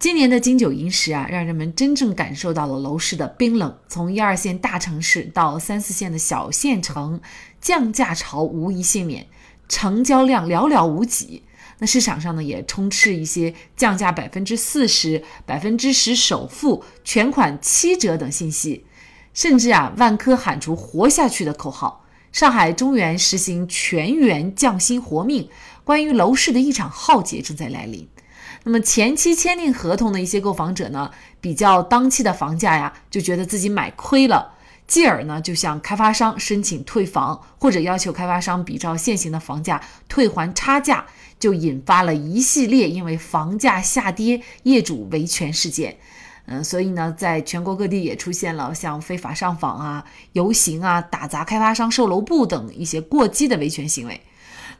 今年的金九银十啊，让人们真正感受到了楼市的冰冷。从一二线大城市到三四线的小县城，降价潮无一幸免，成交量寥寥无几。那市场上呢，也充斥一些降价百分之四十、百分之十首付、全款七折等信息，甚至啊，万科喊出“活下去”的口号，上海中原实行全员降薪活命。关于楼市的一场浩劫正在来临。那么前期签订合同的一些购房者呢，比较当期的房价呀，就觉得自己买亏了，继而呢就向开发商申请退房，或者要求开发商比照现行的房价退还差价，就引发了一系列因为房价下跌业主维权事件。嗯，所以呢，在全国各地也出现了像非法上访啊、游行啊、打砸开发商售楼部等一些过激的维权行为。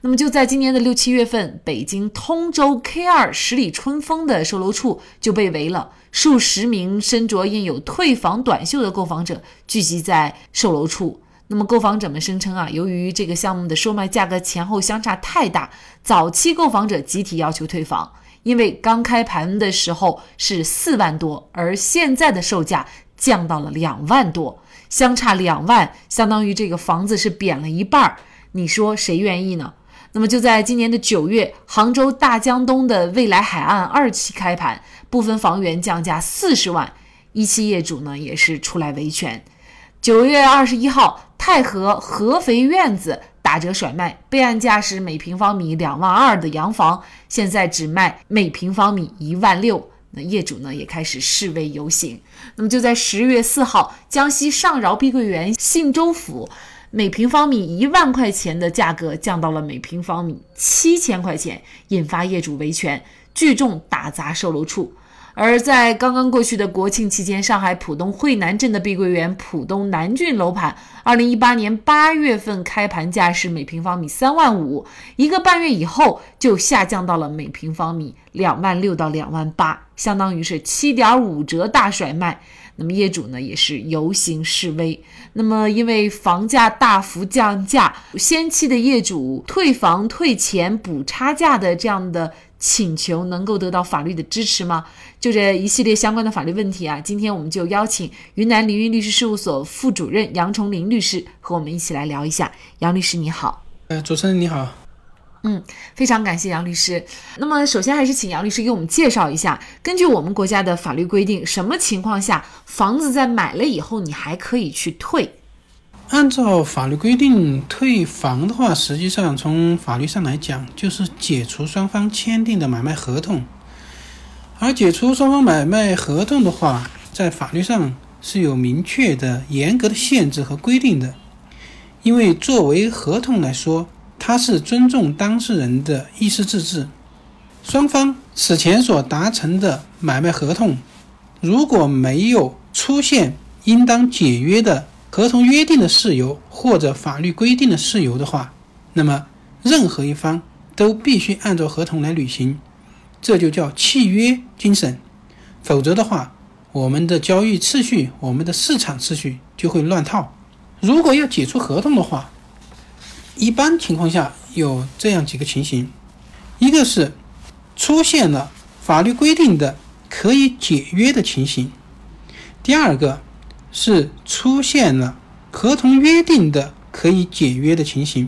那么就在今年的六七月份，北京通州 K 二十里春风的售楼处就被围了，数十名身着印有退房短袖的购房者聚集在售楼处。那么购房者们声称啊，由于这个项目的售卖价格前后相差太大，早期购房者集体要求退房，因为刚开盘的时候是四万多，而现在的售价降到了两万多，相差两万，相当于这个房子是贬了一半儿。你说谁愿意呢？那么就在今年的九月，杭州大江东的未来海岸二期开盘，部分房源降价四十万，一期业主呢也是出来维权。九月二十一号，太和合肥院子打折甩卖，备案价是每平方米两万二的洋房，现在只卖每平方米一万六。那业主呢也开始示威游行。那么就在十月四号，江西上饶碧桂园信州府。每平方米一万块钱的价格降到了每平方米七千块钱，引发业主维权，聚众打砸售楼处。而在刚刚过去的国庆期间，上海浦东惠南镇的碧桂园浦东南郡楼盘，二零一八年八月份开盘价是每平方米三万五，一个半月以后就下降到了每平方米两万六到两万八，相当于是七点五折大甩卖。那么业主呢也是游行示威。那么因为房价大幅降价，先期的业主退房退钱补差价的这样的请求能够得到法律的支持吗？就这一系列相关的法律问题啊，今天我们就邀请云南凌云律师事务所副主任杨崇林律师和我们一起来聊一下。杨律师你好。呃，主持人你好。嗯，非常感谢杨律师。那么，首先还是请杨律师给我们介绍一下，根据我们国家的法律规定，什么情况下房子在买了以后你还可以去退？按照法律规定，退房的话，实际上从法律上来讲，就是解除双方签订的买卖合同。而解除双方买卖合同的话，在法律上是有明确的、严格的限制和规定的，因为作为合同来说。它是尊重当事人的意思自治，双方此前所达成的买卖合同，如果没有出现应当解约的合同约定的事由或者法律规定的事由的话，那么任何一方都必须按照合同来履行，这就叫契约精神。否则的话，我们的交易秩序、我们的市场秩序就会乱套。如果要解除合同的话，一般情况下有这样几个情形：一个是出现了法律规定的可以解约的情形；第二个是出现了合同约定的可以解约的情形；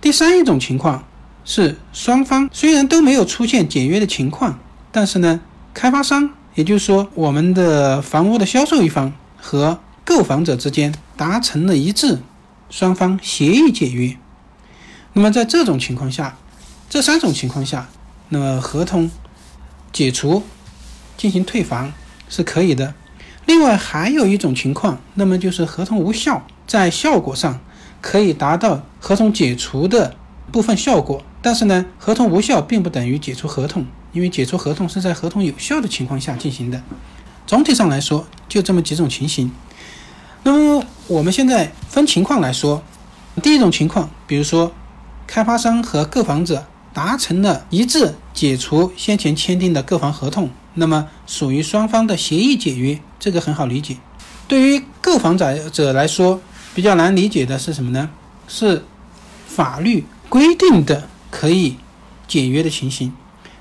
第三一种情况是双方虽然都没有出现解约的情况，但是呢，开发商也就是说我们的房屋的销售一方和购房者之间达成了一致，双方协议解约。那么在这种情况下，这三种情况下，那么合同解除进行退房是可以的。另外还有一种情况，那么就是合同无效，在效果上可以达到合同解除的部分效果，但是呢，合同无效并不等于解除合同，因为解除合同是在合同有效的情况下进行的。总体上来说，就这么几种情形。那么我们现在分情况来说。第一种情况，比如说开发商和购房者达成了一致解除先前签订的购房合同，那么属于双方的协议解约，这个很好理解。对于购房者者来说，比较难理解的是什么呢？是法律规定的可以解约的情形。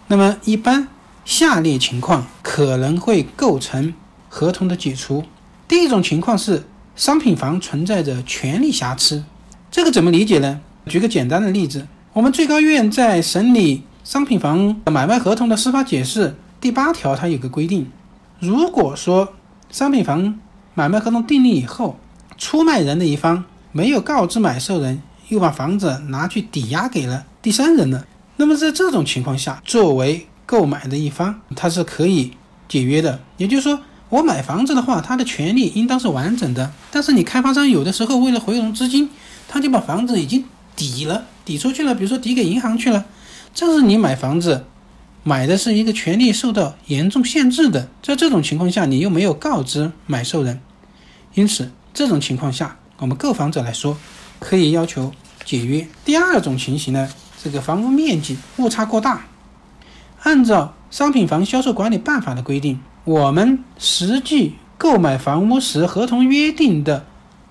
那么一般下列情况可能会构成合同的解除。第一种情况是商品房存在着权利瑕疵，这个怎么理解呢？举个简单的例子，我们最高院在审理商品房买卖合同的司法解释第八条，它有个规定：如果说商品房买卖合同订立以后，出卖人的一方没有告知买受人，又把房子拿去抵押给了第三人了，那么在这种情况下，作为购买的一方，他是可以解约的。也就是说，我买房子的话，他的权利应当是完整的。但是你开发商有的时候为了回笼资金，他就把房子已经抵了，抵出去了，比如说抵给银行去了。这是你买房子买的是一个权利受到严重限制的，在这种情况下，你又没有告知买受人。因此，这种情况下，我们购房者来说，可以要求解约。第二种情形呢，这个房屋面积误差过大，按照《商品房销售管理办法》的规定，我们实际购买房屋时合同约定的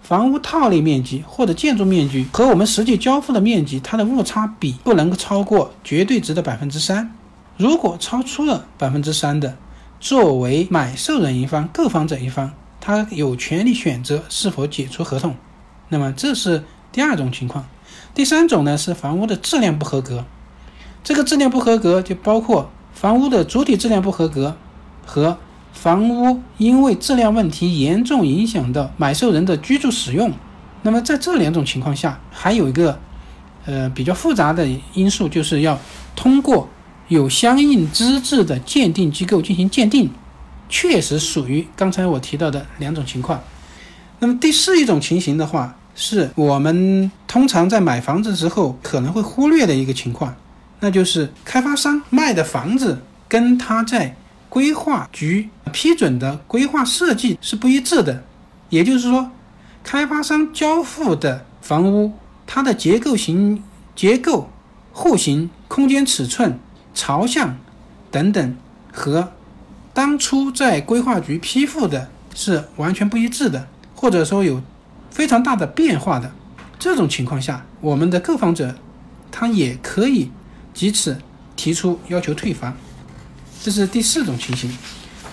房屋套内面积或者建筑面积和我们实际交付的面积，它的误差比不能够超过绝对值的百分之三。如果超出了百分之三的，作为买受人一方、购房者一方。他有权利选择是否解除合同，那么这是第二种情况。第三种呢是房屋的质量不合格，这个质量不合格就包括房屋的主体质量不合格和房屋因为质量问题严重影响到买受人的居住使用。那么在这两种情况下，还有一个呃比较复杂的因素，就是要通过有相应资质的鉴定机构进行鉴定。确实属于刚才我提到的两种情况。那么第四一种情形的话，是我们通常在买房子之后可能会忽略的一个情况，那就是开发商卖的房子跟他在规划局批准的规划设计是不一致的。也就是说，开发商交付的房屋，它的结构型、结构、户型、空间尺寸、朝向等等和。当初在规划局批复的是完全不一致的，或者说有非常大的变化的这种情况下，我们的购房者他也可以借此提出要求退房，这是第四种情形。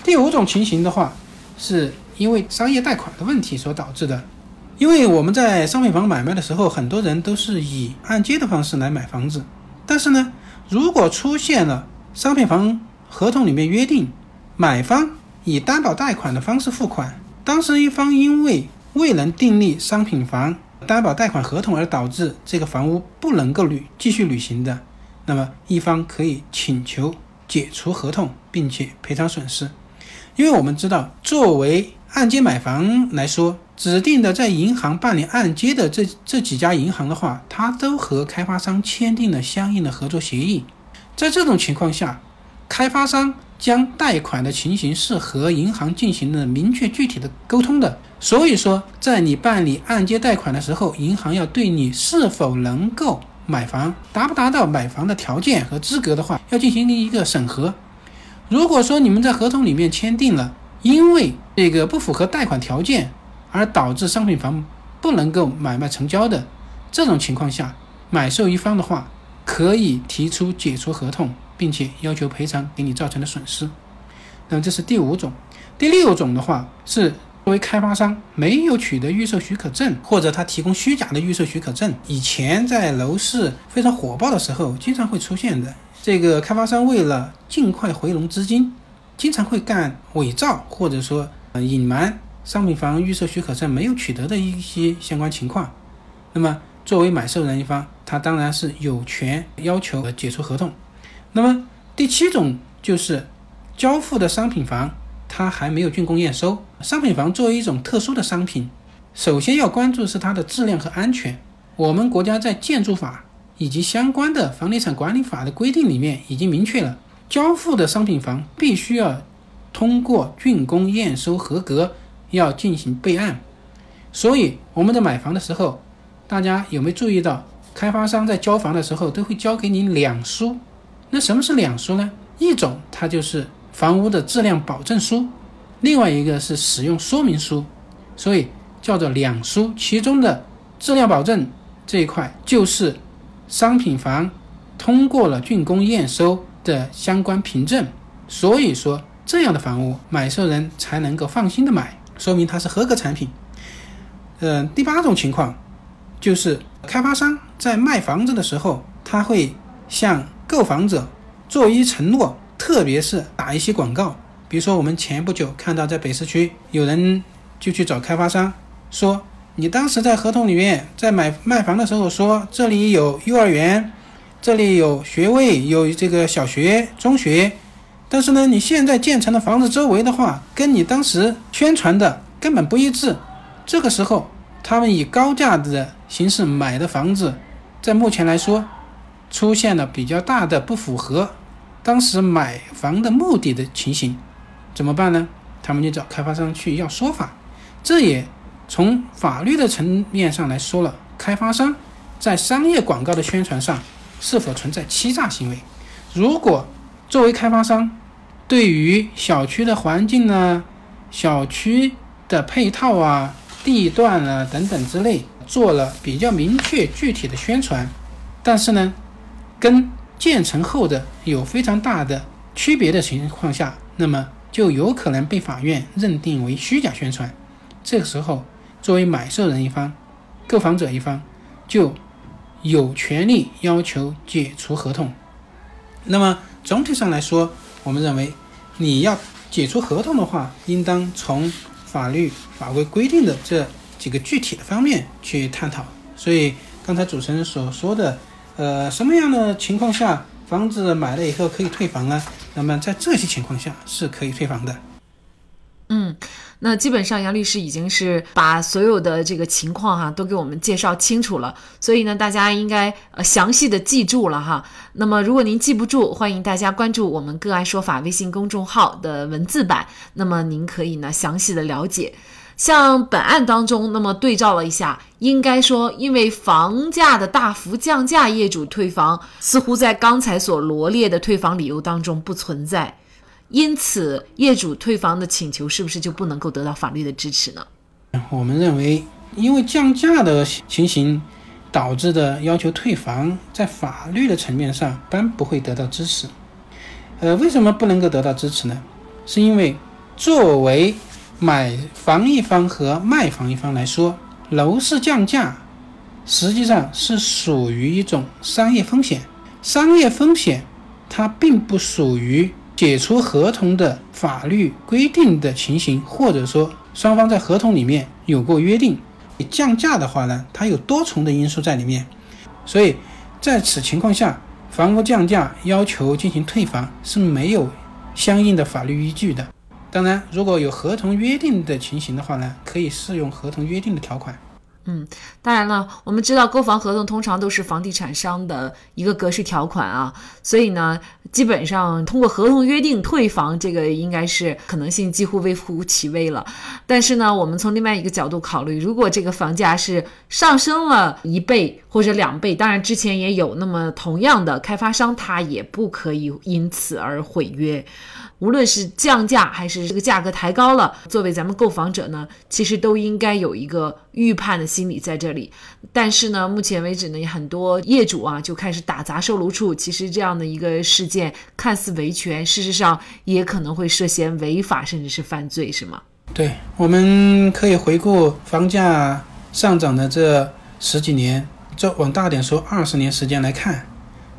第五种情形的话，是因为商业贷款的问题所导致的。因为我们在商品房买卖的时候，很多人都是以按揭的方式来买房子，但是呢，如果出现了商品房合同里面约定。买方以担保贷款的方式付款，当事一方因为未能订立商品房担保贷款合同而导致这个房屋不能够履继续履行的，那么一方可以请求解除合同，并且赔偿损失。因为我们知道，作为按揭买房来说，指定的在银行办理按揭的这这几家银行的话，它都和开发商签订了相应的合作协议。在这种情况下，开发商。将贷款的情形是和银行进行了明确具体的沟通的，所以说，在你办理按揭贷款的时候，银行要对你是否能够买房，达不达到买房的条件和资格的话，要进行一个审核。如果说你们在合同里面签订了，因为这个不符合贷款条件而导致商品房不能够买卖成交的这种情况下，买受一方的话可以提出解除合同。并且要求赔偿给你造成的损失，那么这是第五种。第六种的话是作为开发商没有取得预售许可证，或者他提供虚假的预售许可证。以前在楼市非常火爆的时候，经常会出现的。这个开发商为了尽快回笼资金，经常会干伪造或者说隐瞒商品房预售许可证没有取得的一些相关情况。那么作为买受人一方，他当然是有权要求解除合同。那么第七种就是交付的商品房，它还没有竣工验收。商品房作为一种特殊的商品，首先要关注是它的质量和安全。我们国家在建筑法以及相关的房地产管理法的规定里面已经明确了，交付的商品房必须要通过竣工验收合格，要进行备案。所以我们在买房的时候，大家有没有注意到，开发商在交房的时候都会交给你两书？那什么是两书呢？一种它就是房屋的质量保证书，另外一个是使用说明书，所以叫做两书。其中的质量保证这一块就是商品房通过了竣工验收的相关凭证，所以说这样的房屋买受人才能够放心的买，说明它是合格产品。嗯，第八种情况就是开发商在卖房子的时候，他会向购房者做一承诺，特别是打一些广告。比如说，我们前不久看到在北市区有人就去找开发商说：“你当时在合同里面在买卖房的时候说这里有幼儿园，这里有学位，有这个小学、中学，但是呢，你现在建成的房子周围的话，跟你当时宣传的根本不一致。”这个时候，他们以高价的形式买的房子，在目前来说，出现了比较大的不符合当时买房的目的的情形，怎么办呢？他们就找开发商去要说法。这也从法律的层面上来说了，开发商在商业广告的宣传上是否存在欺诈行为？如果作为开发商，对于小区的环境呢，小区的配套啊。地段啊等等之类做了比较明确具体的宣传，但是呢，跟建成后的有非常大的区别的情况下，那么就有可能被法院认定为虚假宣传。这个时候，作为买受人一方、购房者一方就有权利要求解除合同。那么总体上来说，我们认为你要解除合同的话，应当从。法律法规规定的这几个具体的方面去探讨，所以刚才主持人所说的，呃，什么样的情况下房子买了以后可以退房呢？那么在这些情况下是可以退房的。嗯。那基本上杨律师已经是把所有的这个情况哈都给我们介绍清楚了，所以呢，大家应该呃详细的记住了哈。那么如果您记不住，欢迎大家关注我们个案说法微信公众号的文字版，那么您可以呢详细的了解。像本案当中，那么对照了一下，应该说因为房价的大幅降价，业主退房似乎在刚才所罗列的退房理由当中不存在。因此，业主退房的请求是不是就不能够得到法律的支持呢？我们认为，因为降价的情形导致的要求退房，在法律的层面上般不会得到支持。呃，为什么不能够得到支持呢？是因为作为买房一方和卖房一方来说，楼市降价实际上是属于一种商业风险。商业风险它并不属于。解除合同的法律规定的情形，或者说双方在合同里面有过约定，降价的话呢，它有多重的因素在里面，所以在此情况下，房屋降价要求进行退房是没有相应的法律依据的。当然，如果有合同约定的情形的话呢，可以适用合同约定的条款。嗯，当然了，我们知道购房合同通常都是房地产商的一个格式条款啊，所以呢，基本上通过合同约定退房，这个应该是可能性几乎微乎其微了。但是呢，我们从另外一个角度考虑，如果这个房价是上升了一倍或者两倍，当然之前也有，那么同样的开发商他也不可以因此而毁约。无论是降价还是这个价格抬高了，作为咱们购房者呢，其实都应该有一个预判的心理在这里。但是呢，目前为止呢，很多业主啊就开始打砸售楼处。其实这样的一个事件看似维权，事实上也可能会涉嫌违法甚至是犯罪，是吗？对，我们可以回顾房价上涨的这十几年，这往大点说二十年时间来看，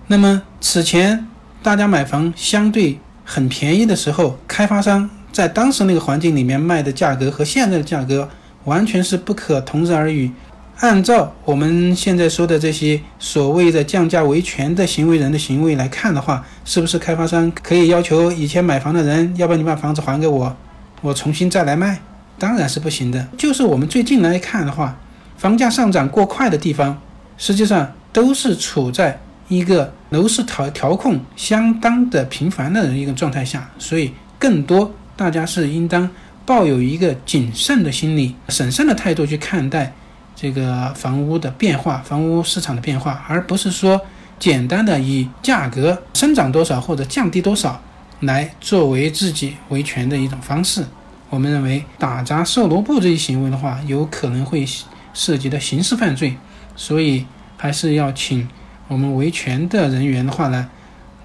那么此前大家买房相对。很便宜的时候，开发商在当时那个环境里面卖的价格和现在的价格完全是不可同日而语。按照我们现在说的这些所谓的降价维权的行为人的行为来看的话，是不是开发商可以要求以前买房的人，要不然你把房子还给我，我重新再来卖？当然是不行的。就是我们最近来看的话，房价上涨过快的地方，实际上都是处在。一个楼市调调控相当的频繁的一个状态下，所以更多大家是应当抱有一个谨慎的心理、审慎的态度去看待这个房屋的变化，房屋市场的变化，而不是说简单的以价格生长多少或者降低多少来作为自己维权的一种方式。我们认为打砸售楼部这一行为的话，有可能会涉及到刑事犯罪，所以还是要请我们维权的人员的话呢，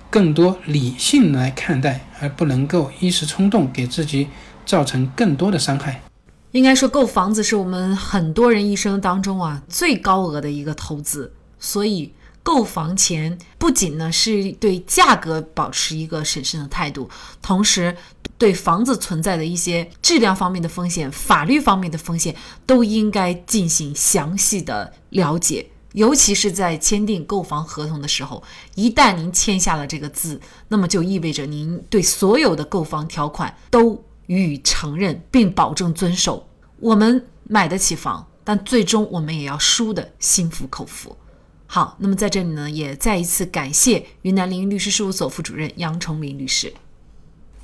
更多理性来看待，而不能够一时冲动给自己造成更多的伤害。应该说，购房子是我们很多人一生当中啊最高额的一个投资，所以购房前不仅呢是对价格保持一个审慎的态度，同时对房子存在的一些质量方面的风险、法律方面的风险都应该进行详细的了解。尤其是在签订购房合同的时候，一旦您签下了这个字，那么就意味着您对所有的购房条款都。予以承认并保证遵守，我们买得起房，但最终我们也要输得心服口服。好，那么在这里呢，也再一次感谢云南凌云律师事务所副主任杨崇林律师。